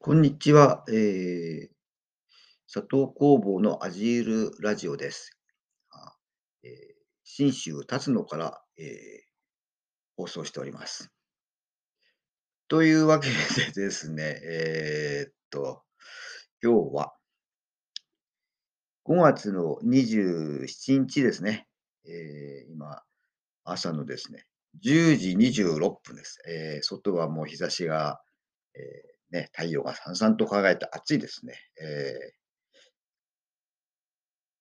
こんにちは。えー、佐藤工房のアジールラジオです。えー、新州辰野から、えー、放送しております。というわけで ですね、えー、っと、今日は5月の27日ですね。えー、今、朝のですね、10時26分です。えー、外はもう日差しが、えーね、太陽がさんさんと輝いて暑いですね。えー、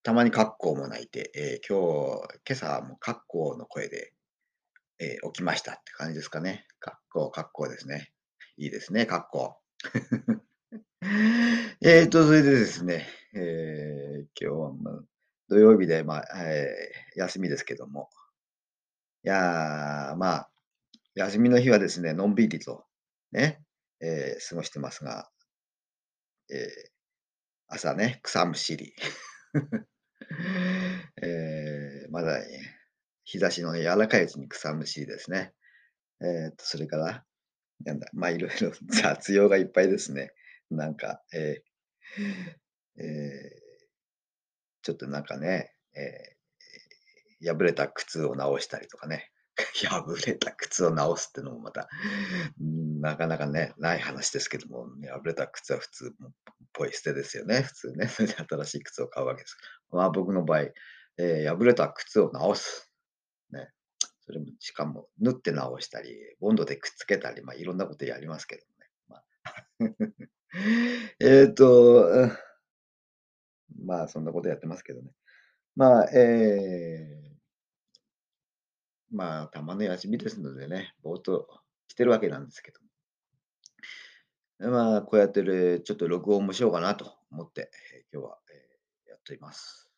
たまにカッコも鳴いて、えー、今日、今朝もカッコの声で、えー、起きましたって感じですかね。カッコウ、カッコですね。いいですね、カッコ。えっと、それでですね、えー、今日は、まあ、土曜日で、まあ、えー、休みですけども。いや、まあ、休みの日はですね、のんびりと、ね、えー、過ごしてますが、えー、朝ね、草むしり。えー、まだ、日差しの柔らかいうちに草むしりですね。えー、と、それから、なんだ、まあ、いろいろ 雑用がいっぱいですね。なんか、えー、えー、ちょっとなんかね、えー、破れた靴を直したりとかね。破れた靴を直すってのもまた、なかなかね、ない話ですけども、ね破れた靴は普通、ポイ捨てですよね。普通ね。それで新しい靴を買うわけです。まあ僕の場合、えー、破れた靴を直す。ね。それも、しかも、縫って直したり、ボンドでくっつけたり、まあいろんなことやりますけどね。まあ、えっと、まあそんなことやってますけどね。まあ、えー、まあ、たまの休みですのでね、ぼーっとしてるわけなんですけど。まあ、こうやってる、ちょっと録音もしようかなと思って、えー、今日は、えー、やっております。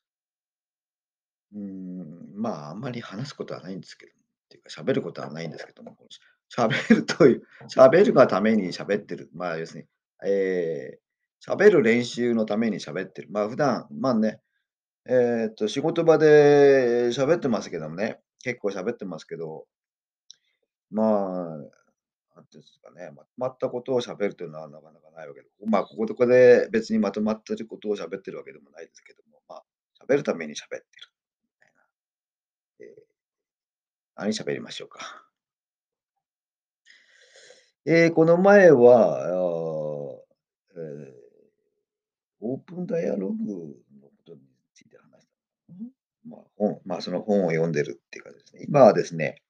うん、まあ、あんまり話すことはないんですけどっていうか、喋ることはないんですけども、喋るという、喋るがために喋ってる。まあ、要するに、えー、喋る練習のために喋ってる。まあ、普段、まあね、えー、っと、仕事場で喋ってますけどもね、結構喋ってますけど、まあ、なんていうんですかね、まとまったことを喋るというのはなかなかないわけで、まあ、ここでこで別にまとまってることを喋ってるわけでもないですけども、まあ、喋るために喋ってるみたいな。えー、何喋りましょうか。えー、この前は、あえー、オープンダイアログのことについて話した。まあ、本、まあ、その本を読んでるっていう感じですね。今はですね、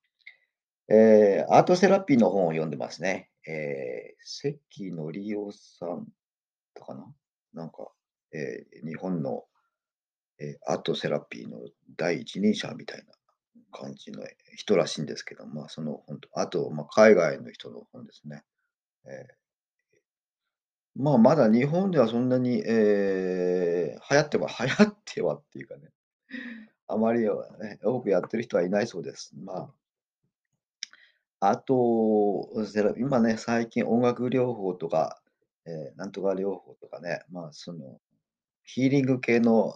えー、アートセラピーの本を読んでますね。えー、関のりおさんとかな？なんか、えー、日本の、えー、アートセラピーの第一人者みたいな感じの人らしいんですけど、まあ、その本と、あと、まあ、海外の人の本ですね。えー、まあ、まだ日本ではそんなに、えー、流行っては、流行ってはっていうかね、あまりね、多くやってる人はいないそうです。まあ、あと、今ね、最近音楽療法とか、えー、なんとか療法とかね、まあ、その、ヒーリング系の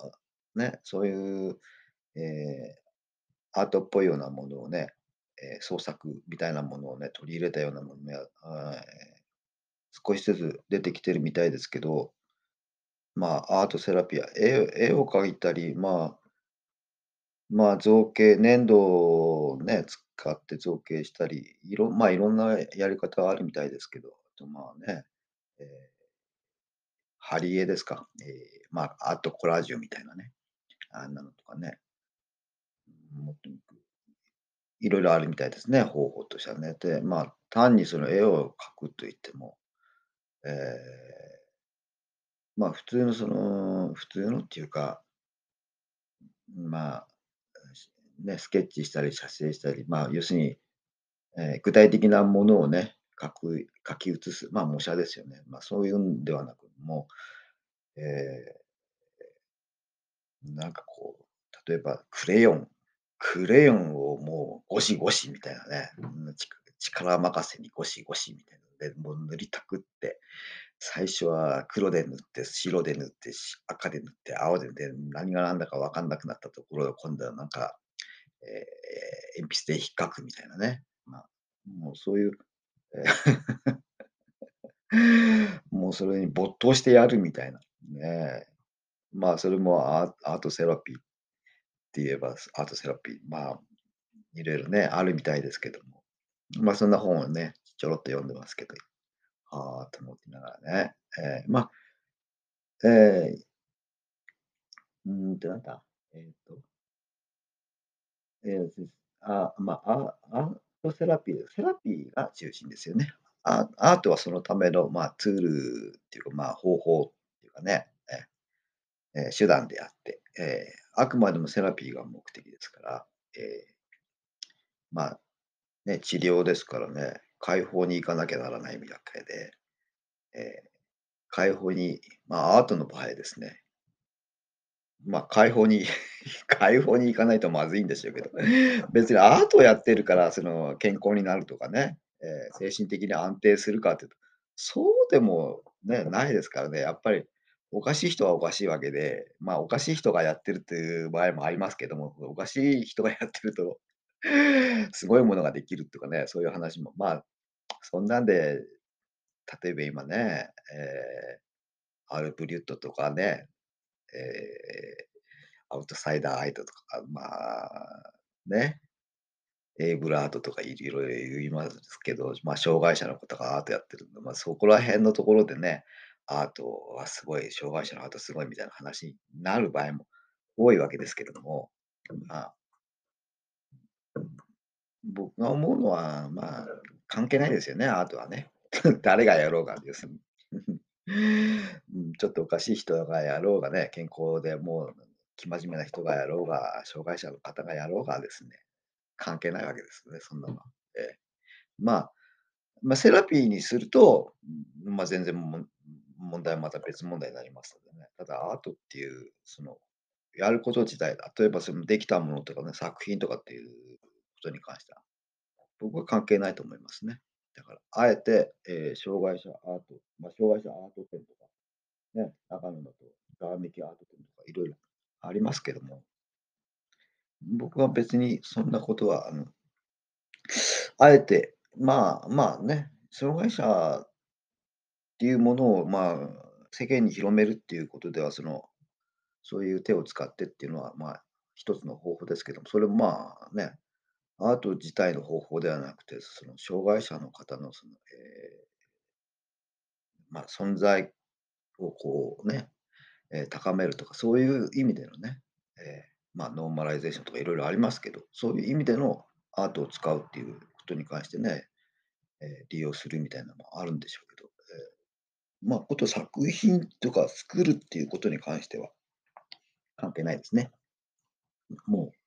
ね、そういう、えー、アートっぽいようなものをね、えー、創作みたいなものをね、取り入れたようなものや、え少しずつ出てきてるみたいですけど、まあ、アートセラピア、絵絵を描いたり、まあ、まあ、造形、粘土をね、使って造形したり、いろまあ、いろんなやり方があるみたいですけど、あとまあね、えー、貼り絵ですか。えー、まあ、アートコラージュみたいなね。あんなのとかね。もっといろいろあるみたいですね、方法としてはね。で、まあ、単にその絵を描くといっても、えー、まあ、普通のその、普通のっていうか、まあ、ね、スケッチしたり写生したり、まあ、要するに、えー、具体的なものをね、書く、書き写す、まあ、模写ですよね。まあ、そういうんではなく、もう、えー、なんかこう、例えば、クレヨン、クレヨンをもうゴシゴシみたいなね、力任せにゴシゴシみたいなので、もう塗りたくって、最初は黒で塗って、白で塗って、赤で塗って、青で塗って、何が何だか分かんなくなったところで、今度はなんか、えー、鉛筆で引っかくみたいなね。まあ、もうそういう、もうそれに没頭してやるみたいな、ね。まあ、それもアートセラピーって言えば、アートセラピー、まあ、いろいろね、あるみたいですけども。まあ、そんな本をね、ちょろっと読んでますけど、はあと思いながらね。ええ、まあ、ええ、うんと、なんだ、えっと、ええ、すあ、ま、あアートセラピーセラピーが中心ですよね。アートはそのための、まあ、ツールっていうか、まあ、方法っていうかね、ええ、手段であって、ええ、あくまでもセラピーが目的ですから、ええ、ま、ね、治療ですからね、解放に行かなきゃならないみわけで、ええ、解放に、まあ、アートの場合ですね。ま、解放に 解放に行かないとまずいんでしょうけど、別にアートをやってるから、その、健康になるとかね、ええ、精神的に安定するかっていうと、そうでもね、ないですからね。やっぱりおかしい人はおかしいわけで、まあ、おかしい人がやってるっていう場合もありますけども、おかしい人がやってると、すごいものができるとかね、そういう話も、まあ、そんなんで、例えば今ね、ええ、アルブリュットとかね、ええ、アウトサイダーアイトとか、まあ、ね。エイブルアートとかいろいろ言いますけど、まあ、障害者の方がアートやってるんで、ま、そこら辺のところでね、アートはすごい、障害者のアートすごいみたいな話になる場合も多いわけですけれども、まあ僕が思うのは、まあ、関係ないですよね、アートはね。誰がやろうが、要するに。うん、ちょっとおかしい人がやろうがね、健康でもう生真面目な人がやろうが、障害者の方がやろうがですね、関係ないわけですよね、そんなのは。ええ。まあ、ま、セラピーにすると、ま、全然も問題はまた別問題になりますのでね。ただアートっていう、その、やること自体、例えばそのできたものとかね、作品とかっていうことに関しては、僕は関係ないと思いますね。だから、あえて、ええ、障害者アート、まあ、障害者アート展とか、ね、長野だとざわめきアート展とか色々ありますけども僕は別にそんなことは、あのあえて、まあまあね、障害者っていうものを、まあ、世間に広めるっていうことでは、その、そういう手を使ってっていうのは、まあ、一つの方法ですけども、それもまあ、ね、アート自体の方法ではなくて、その障害者の方のその、ええま、存在をこうね、え、高めるとか、そういう意味でのね、ええ、ま、ノーマライゼーションとか色々ありますけど、そういう意味でのアートを使うっていうことに関してね、え、利用するみたいなのもあるんでしょうけど、え、ま、こと作品とか作るっていうことに関しては関係ないですね。もう、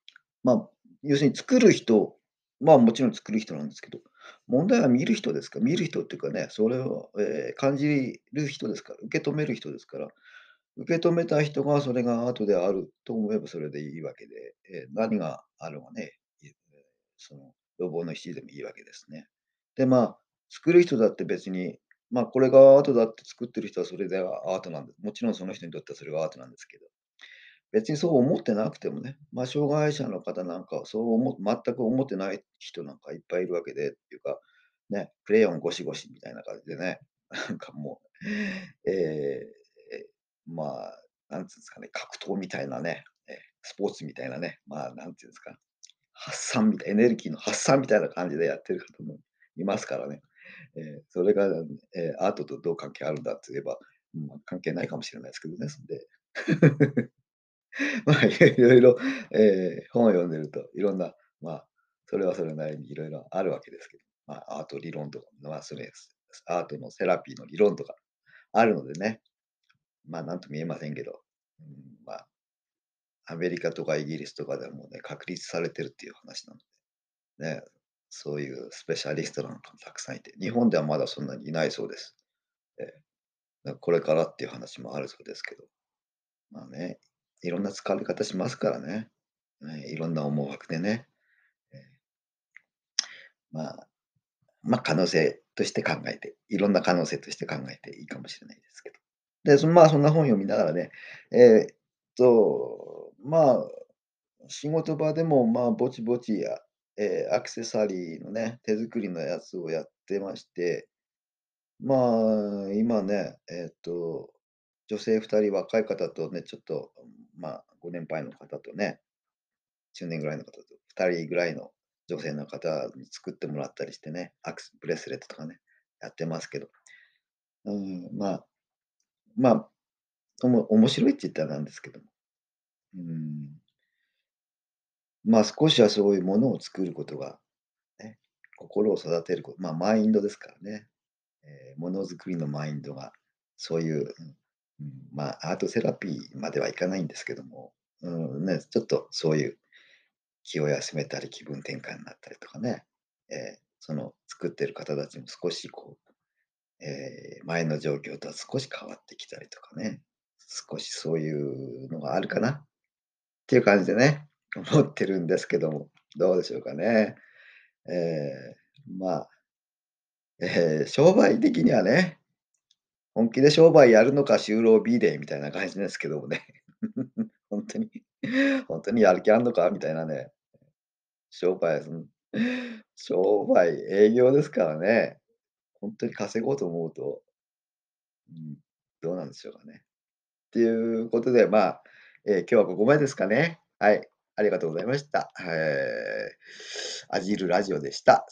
ま、要するに作る人まあ、もちろん作る人なんですけど、問題は見る人ですか、見る人っていうかね、それを、ええ、感じる人ですから、受け止める人ですから、受け止めた人がそれがアートであると思えばそれでいいわけで、ええ、何があろうがね、その予防の七時でもいいわけですね。で、まあ、作る人だって別に、まあ、これがアートだって作ってる人はそれではアートなんです、もちろんその人にとってはそれがアートなんですけど、別にそう思ってなくてもね、ま、障害者の方なんかはそうおも全く思ってない人なんかいっぱいいるわけでっていうか、ね、クレヨンゴシゴシみたいな感じでね、なんかもう、ええ、まあ、なんつうんですかね、格闘みたいなね、スポーツみたいなね、まあ、なんて言うんですか、発散みたいなエネルギーの発散みたいな感じでやってる方もいますからね。ええ、それが、ええ、アートとどう関係あるんだって言えば、うん、関係ないかもしれないですけどね、そんで。ま、いろいろ、ええ、本を読んでると、いろんな、ま、それはそれなりに色々あるわけですけど、ま、アート理論とか、まあ、それアートのセラピーの理論とかあるのでね。まあ、なんとも言えませんけど、うん、ま、アメリカとかイギリスとかでもね、確立されてるっていう話なので、ね、そういうスペシャリストなんかもたくさんいて、日本ではまだそんなにいないそうです。ええ。これからっていう話もあるそうですけど。まあね、いろんな使われ方しますからね。いろんな思惑でね。ええ。まあ、ま、可能性として考えて、いろんな可能性として考えていいかもしれないですけど。で、その、ま、そんな本読みながらね、えっと、まあ、仕事場でも、まあ、ぼちぼちや、ええ、アクセサリーのね、手作りのやつをやってましてまあ、今ね、えっと、女性2人若い方とね、ちょっと、まあ、ご年配の方とね、中年ぐらいの方と2人ぐらいの女性の方に作ってもらったりしてね、アクスブレスレットとかね、やってますけど。うん、まあ、まあ、おも面白いって言ったらなんですけども。うん。まあ、少しはそういうものを作ることが、ね、心を育てることまあ、マインドですからね。ええ、ものづくりのマインドが、そういう、うん、まあ、アートセラピーまではいかないんですけども、うん、ね、ちょっとそういう気を休めたり、気分転換になったりとかね、ええ、その作ってる方たちも少しこう、ええ、前の状況とは少し変わってきたりとかね、少しそういうのがあるかなっていう感じでね、思ってるんですけども、どうでしょうかね。ええ、まあええ、商売的にはね、本気で商売やるのか、就労ビデみたいな感じですけどもね。ほんとにほんとにやる気あんのかみたいなね。商売すん商売、営業ですからね。ほんとに稼ごうと思うとうん、どうなんでしょうかね。っていうことで、まあ、ええ、今日はここまでですかね。はい、ありがとうございました。ええ、アジールラジオでした。